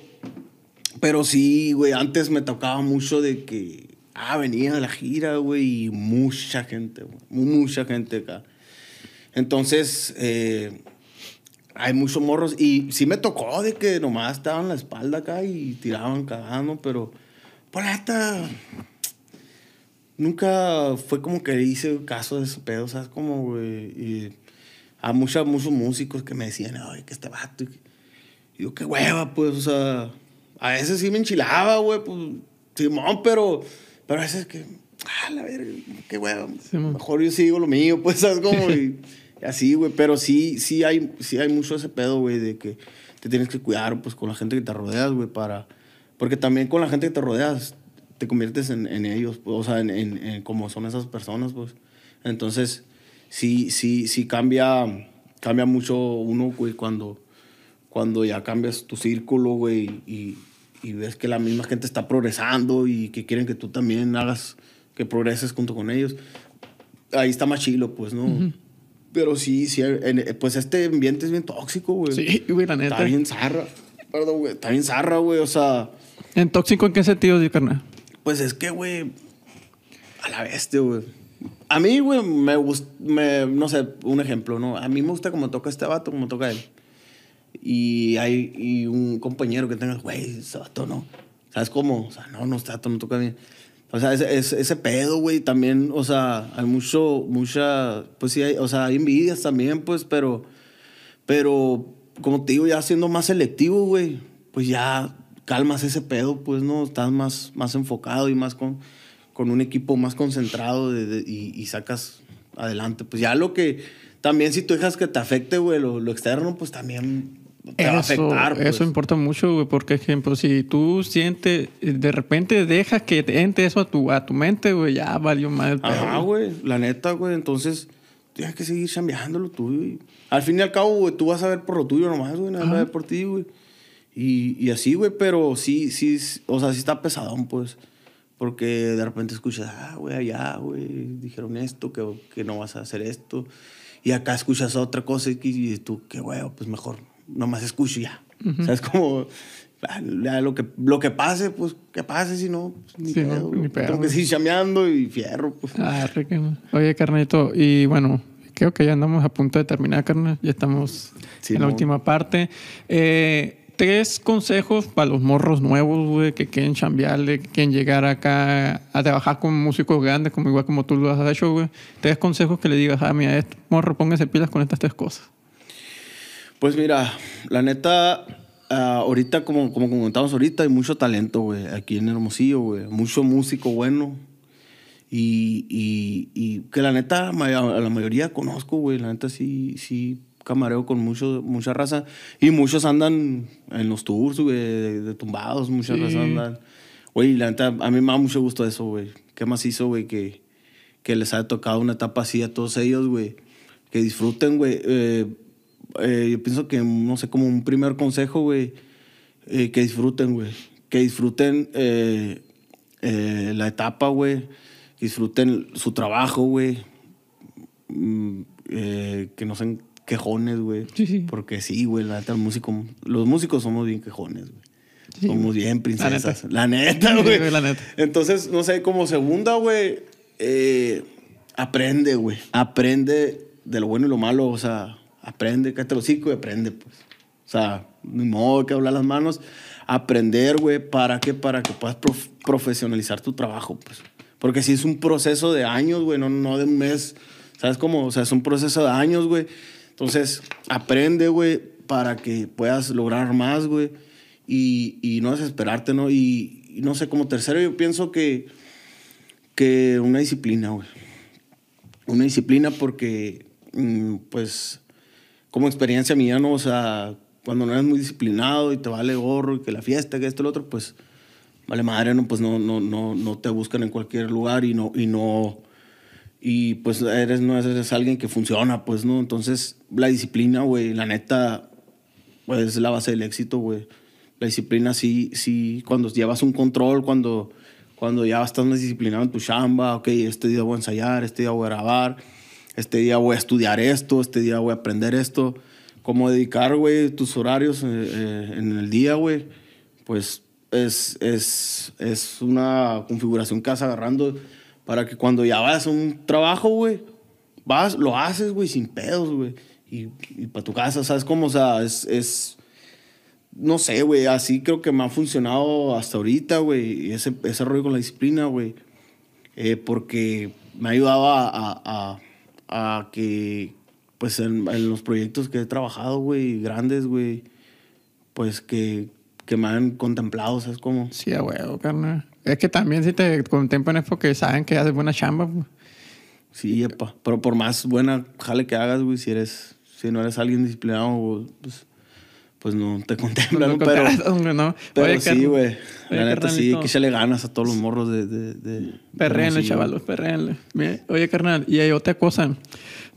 pero sí, güey, antes me tocaba mucho de que, ah, venía de la gira, güey, y mucha gente, güey, mucha gente acá. Entonces, eh, hay muchos morros, y sí me tocó de que nomás estaban la espalda acá y tiraban cagando, pero, pues la neta, nunca fue como que hice caso de ese pedo, ¿sabes? Como, güey. Y a mucha, muchos músicos que me decían, ay, que este vato. Y yo, qué hueva, pues, o sea, a veces sí me enchilaba, güey, pues, Simón, pero, pero a veces que, ah, la verga, qué hueva. Mejor yo sigo lo mío, pues, ¿sabes? Como, y, así, güey, pero sí, sí hay, sí hay mucho ese pedo, güey, de que te tienes que cuidar, pues, con la gente que te rodeas, güey, para, porque también con la gente que te rodeas, te conviertes en, en ellos, pues, o sea, en, en, en cómo son esas personas, pues. Entonces, sí, sí, sí cambia, cambia mucho uno, güey, cuando, cuando ya cambias tu círculo, güey, y, y, ves que la misma gente está progresando y que quieren que tú también hagas, que progreses junto con ellos. Ahí está más chilo, pues, ¿no? Pero sí, sí, pues este ambiente es bien tóxico, güey. Sí, güey, la neta. Está bien zarra. Perdón, güey. Está bien zarra, güey. O sea. ¿En tóxico en qué sentido, carnal? Pues es que, güey. A la bestia, güey. A mí, güey, me gusta. no sé, un ejemplo, ¿no? A mí me gusta como toca este vato, como toca él. Y hay y un compañero que tenga, güey, ese vato no. ¿Sabes cómo? O sea, no, no, este vato no toca bien. O sea, ese, ese, ese pedo, güey, también, o sea, hay mucho, mucha, pues sí, hay, o sea, hay envidias también, pues, pero, pero, como te digo, ya siendo más selectivo, güey, pues ya calmas ese pedo, pues, ¿no? Estás más, más enfocado y más con, con un equipo más concentrado de, y, y, sacas adelante. Pues ya lo que, también si tú dejas que te afecte, güey, lo, lo externo, pues también te eso, va a afectar. Pues. Eso importa mucho, güey, porque, ejemplo, si tú sientes, de repente dejas que te entre eso a tu, a tu mente, güey, ya valió mal. Ajá, güey, la neta, güey, entonces tienes que seguir chambeando lo tuyo, güey. Al fin y al cabo, güey, tú vas a ver por lo tuyo nomás, güey, nada más ver por ti, güey. Y, y, así, güey, pero sí, sí, o sea, sí está pesadón, pues. Porque de repente escuchas, ah, güey, allá, güey, dijeron esto, que, que no vas a hacer esto. Y acá escuchas otra cosa y, y tú, qué güey, pues mejor nomás escucho ya. Uh -huh. O sea, es como, ya, lo, que, lo que pase, pues que pase, si no, pues, ni, Sí, pedo, no, ni pedo, Tengo que seguir chameando y fierro, pues. Ah. Oye, carnito, y bueno, creo que ya andamos a punto de terminar, carnal. Ya estamos Sí, en la no. última parte. Eh, tres consejos para los morros nuevos, güey, que quieren chambearle, que quieren llegar acá a trabajar con músicos grandes, como igual como tú lo has hecho, güey. Tres consejos que le digas, ah, mira, este morro, póngase pilas con estas tres cosas. Pues mira, la neta, ah, ahorita, como, como comentamos ahorita, hay mucho talento, güey, aquí en Hermosillo, güey. Mucho músico bueno. Y, y, que la neta, a la mayoría conozco, güey. La neta sí, sí camareo con mucho, mucha raza. Y muchos andan en los tours, güey, de, de tumbados. Muchas Sí. razas andan. Güey, la neta, a mí me da mucho gusto eso, güey. ¿Qué más hizo, güey? Que, que les haya tocado una etapa así a todos ellos, güey. Que disfruten, güey. Eh, eh, yo pienso que, no sé, como un primer consejo, güey, eh, que disfruten, güey. Que disfruten la etapa, güey. Que disfruten su trabajo, güey. Mm, que no sean quejones, güey. Sí, sí. Porque sí, güey, la neta, el músico, los músicos somos bien quejones, güey. Sí, somos bien princesas. La neta, güey. la neta. Entonces, no sé, como segunda, güey, eh, aprende, güey. Aprende de lo bueno y lo malo, o sea, aprende, cállate hocico y aprende, pues. O sea, ni modo hay que hablar las manos. Aprender, güey, ¿para qué? Para que puedas prof- profesionalizar tu trabajo, pues. Porque si es un proceso de años, güey, no, no de un mes. ¿Sabes cómo? O sea, es un proceso de años, güey. Entonces, aprende, güey, para que puedas lograr más, güey. Y, y no desesperarte, ¿no? Y, no sé, como tercero, yo pienso que, que una disciplina, güey. Una disciplina porque, mm, pues, como experiencia mía, ¿no? O sea, cuando no eres muy disciplinado y te vale gorro y que la fiesta, que esto, lo otro, pues, vale madre, ¿no? Pues no, no, no, no te buscan en cualquier lugar y no, y no, y pues eres, no eres alguien que funciona, pues, ¿no? Entonces, la disciplina, güey, la neta, pues, es la base del éxito, güey. La disciplina sí, sí, cuando llevas un control, cuando, cuando ya estás más disciplinado en tu chamba, ok, este día voy a ensayar, este día voy a grabar, este día voy a estudiar esto, este día voy a aprender esto. Cómo dedicar, güey, tus horarios eh, eh, en el día, güey, pues es, es, es una configuración que vas agarrando para que cuando ya vas a un trabajo, güey, vas, lo haces, güey, sin pedos, güey. Y, para tu casa, ¿sabes cómo? O sea, es, es no sé, güey, así creo que me ha funcionado hasta ahorita, güey. Ese, ese rollo con la disciplina, güey. eh, porque me ha ayudado a, a- a- que, pues en los proyectos que he trabajado, güey, grandes, güey, pues que, que me han contemplado, ¿sabes cómo? Sí, a huevo, carnal. Es que también si te contemplan es porque saben que haces buena chamba. pues. Sí, epa. Pero por más buena jale que hagas, güey, si eres, si no eres alguien disciplinado, pues, pues no te contemplan, No, pero... hombre, no. Pero Oye, sí, güey. La neta sí, que echarle ganas a todos los morros de... de, de Hermosillo. chavalos, perréenle. Bien. Oye, carnal, y hay otra cosa.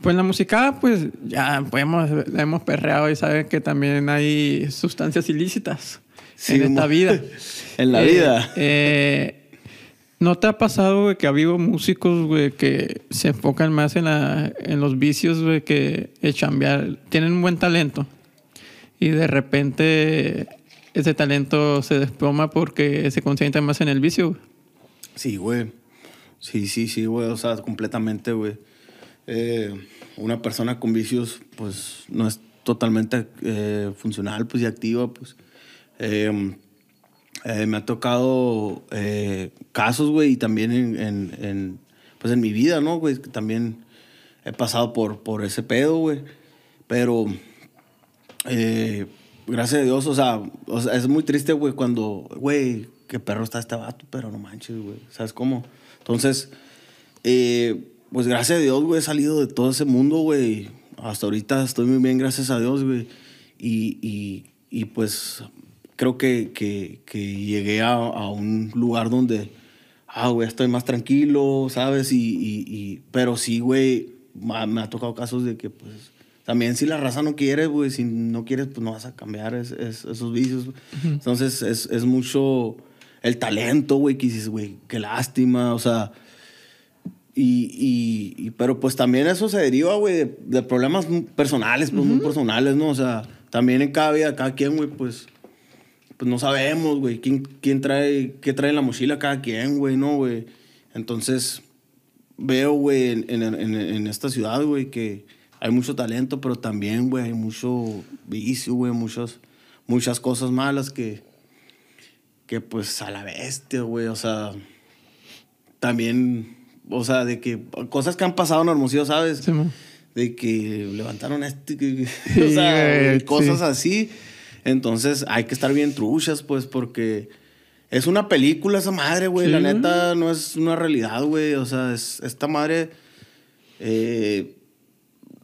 Pues la música, pues ya podemos, la hemos perreado y sabes que también hay sustancias ilícitas Sí, en esta vida. En la Eh, vida. eh, ¿No te ha pasado, güey, que ha habido músicos, güey, que se enfocan más en, la, en los vicios, güey, que en chambear? Tienen un buen talento y de repente ese talento se desploma porque se concentran más en el vicio. güey. Sí, güey. Sí, sí, sí, güey. O sea, completamente, güey. Eh, una persona con vicios, pues, no es totalmente eh, funcional, pues, y activa, pues. Eh, eh, me ha tocado eh, casos, güey, y también en, pues, en mi vida, ¿no, güey? También he pasado por, por ese pedo, güey. Pero, eh, gracias a Dios, o sea, es muy triste, güey, cuando, güey, qué perro está este vato, pero no manches, güey. ¿Sabes cómo? Entonces, pues gracias a Dios, güey, he salido de todo ese mundo, güey. Hasta ahorita estoy muy bien, gracias a Dios, güey. Y, y, pues creo que, que, que llegué a, a un lugar donde, ah, güey, estoy más tranquilo, ¿sabes? Y, y, y- pero sí, güey, me ha tocado casos de que, pues, también si la raza no quiere, güey, si no quieres, pues no vas a cambiar es- es- esos vicios. Entonces, es, es mucho el talento, güey, que dices, güey, qué lástima, o sea... Y, y, y- pero pues también eso se deriva, güey, de, de problemas personales, pues muy personales, ¿no? O sea, también en cada vida, cada quien, güey, pues, pues no sabemos, güey, quién, quién trae, qué trae en la mochila cada quien, güey, ¿no, güey? Entonces, veo, güey, en, en, en- en esta ciudad, güey, que hay mucho talento, pero también, güey, hay mucho vicio, güey, muchas, muchas cosas malas que, que pues a la bestia, güey, o sea, también, o sea, de que cosas que han pasado en Hermosillo, ¿sabes? Sí, de que levantaron este, Sí, o sea, cosas sí. así. Entonces hay que estar bien truchas, pues, porque es una película esa madre, güey. Sí, La neta no es una realidad, güey. O sea, es, esta madre eh,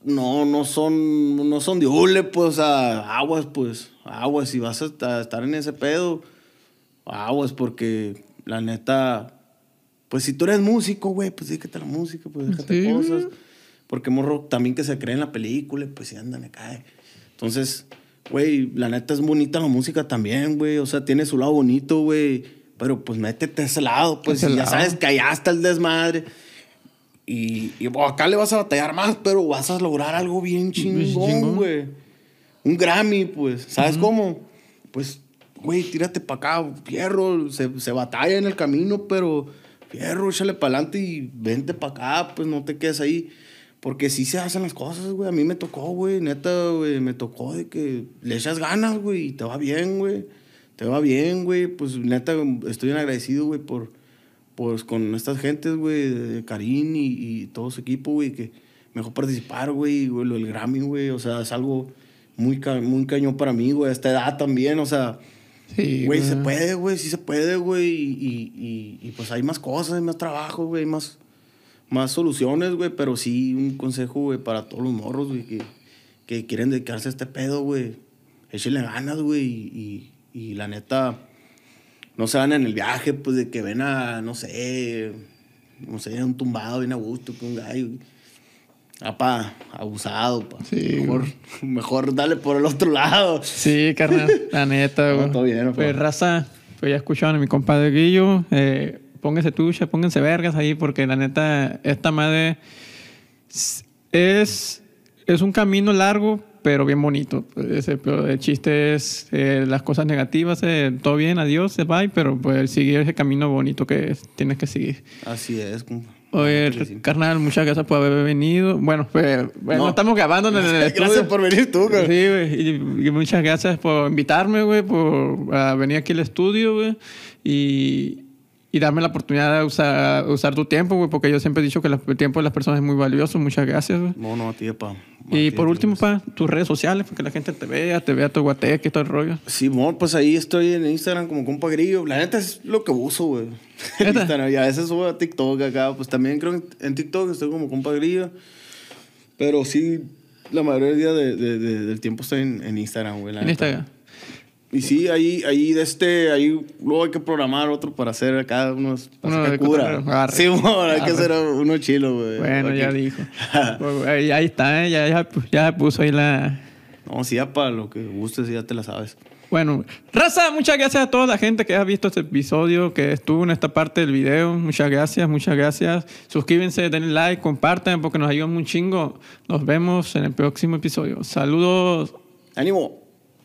no, no son, no son de hule, pues, o sea, aguas, pues, aguas. Si vas a esta- estar en ese pedo, aguas, porque la neta, pues si tú eres músico, güey, pues déjate la música, pues déjate Sí, cosas. Porque morro también que se cree en la película, pues sí andan acá. Entonces, güey, la neta es bonita la música también, güey. O sea, tiene su lado bonito, güey. Pero pues métete a ese lado, pues Ese y ya lado. sabes que allá está el desmadre. Y, y bueno, acá le vas a batallar más, pero vas a lograr algo bien chingón, chingón. güey. Un Grammy, pues. ¿Sabes cómo? Pues, güey, tírate para acá, fierro. Se, se batalla en el camino, pero fierro, échale para adelante y vente para acá, pues no te quedes ahí. Porque sí se hacen las cosas, güey. A mí me tocó, güey. Neta, güey. Me tocó de que le echas ganas, güey. Y te va bien, güey. Te va bien, güey. Pues neta, estoy bien agradecido, güey, por, pues con estas gentes, güey, de Karim y, y todo su equipo, güey, que me dejó participar, güey, güey, lo del Grammy, güey, o sea, es algo muy, ca- muy cañón para mí, güey, a esta edad también, o sea, Sí, güey, se puede, güey, sí se puede, güey, y, y, y- y, pues hay más cosas, hay más trabajo, güey, hay más, más soluciones, güey, pero sí un consejo, güey, para todos los morros, güey, que, que quieren dedicarse a este pedo, güey, échenle ganas, güey, y, y, y la neta no se van en el viaje, pues de que ven a, no sé, no sé, un tumbado bien a gusto, que un gallo. Apa, abusado, pa. Sí, mejor, mejor dale por el otro lado. Sí, carnal, la neta, No, güey. todo bien, Pues raza, pues ya escucharon a mi compadre Guillo. Eh, pónganse tucha, pónganse vergas ahí, porque la neta, esta madre es, es un camino largo, pero bien bonito. Ese, pero el chiste es eh, las cosas negativas, eh, todo bien, adiós, va, pero pues seguir ese camino bonito que es- tienes que seguir. Así es, compa. Oye, Sí, carnal, muchas gracias por haber venido. Bueno, pues, bueno, No. estamos grabando en el estudio. Gracias por venir tú, Sí, güey. güey. Y, y muchas gracias por invitarme, güey, por a venir aquí al estudio, güey. Y, y darme la oportunidad de usar, usar tu tiempo, güey, porque yo siempre he dicho que el tiempo de las personas es muy valioso. Muchas gracias, güey. No, no, a ti, pa. Y por último, pues. pa, tus redes sociales, para que la gente te vea, te vea tu guateque y todo el rollo. Simón, pues ahí estoy en Instagram como compa grillo. La neta es lo que uso, güey. Instagram. Y a veces subo a TikTok acá. Pues también creo que en TikTok estoy como compa grillo. Pero sí, la mayoría de, de- de- del tiempo estoy en, en Instagram, güey. En neta. Instagram. Y sí, ahí, ahí de este, ahí luego hay que programar otro para hacer acá unos para Uno de cura. Sí, bueno, hay que hacer uno chilo, güey. Bueno, ya dijo. Pues, ahí, ahí está, ¿eh? ya, ya, ya puso ahí la... No, sí, ya para lo que gustes, ya te la sabes. Bueno, raza, muchas gracias a toda la gente que ha visto este episodio, que estuvo en esta parte del video. Muchas gracias, muchas gracias. Suscríbanse, denle like, compartan porque nos ayudan un chingo. Nos vemos en el próximo episodio. Saludos. ¡Ánimo!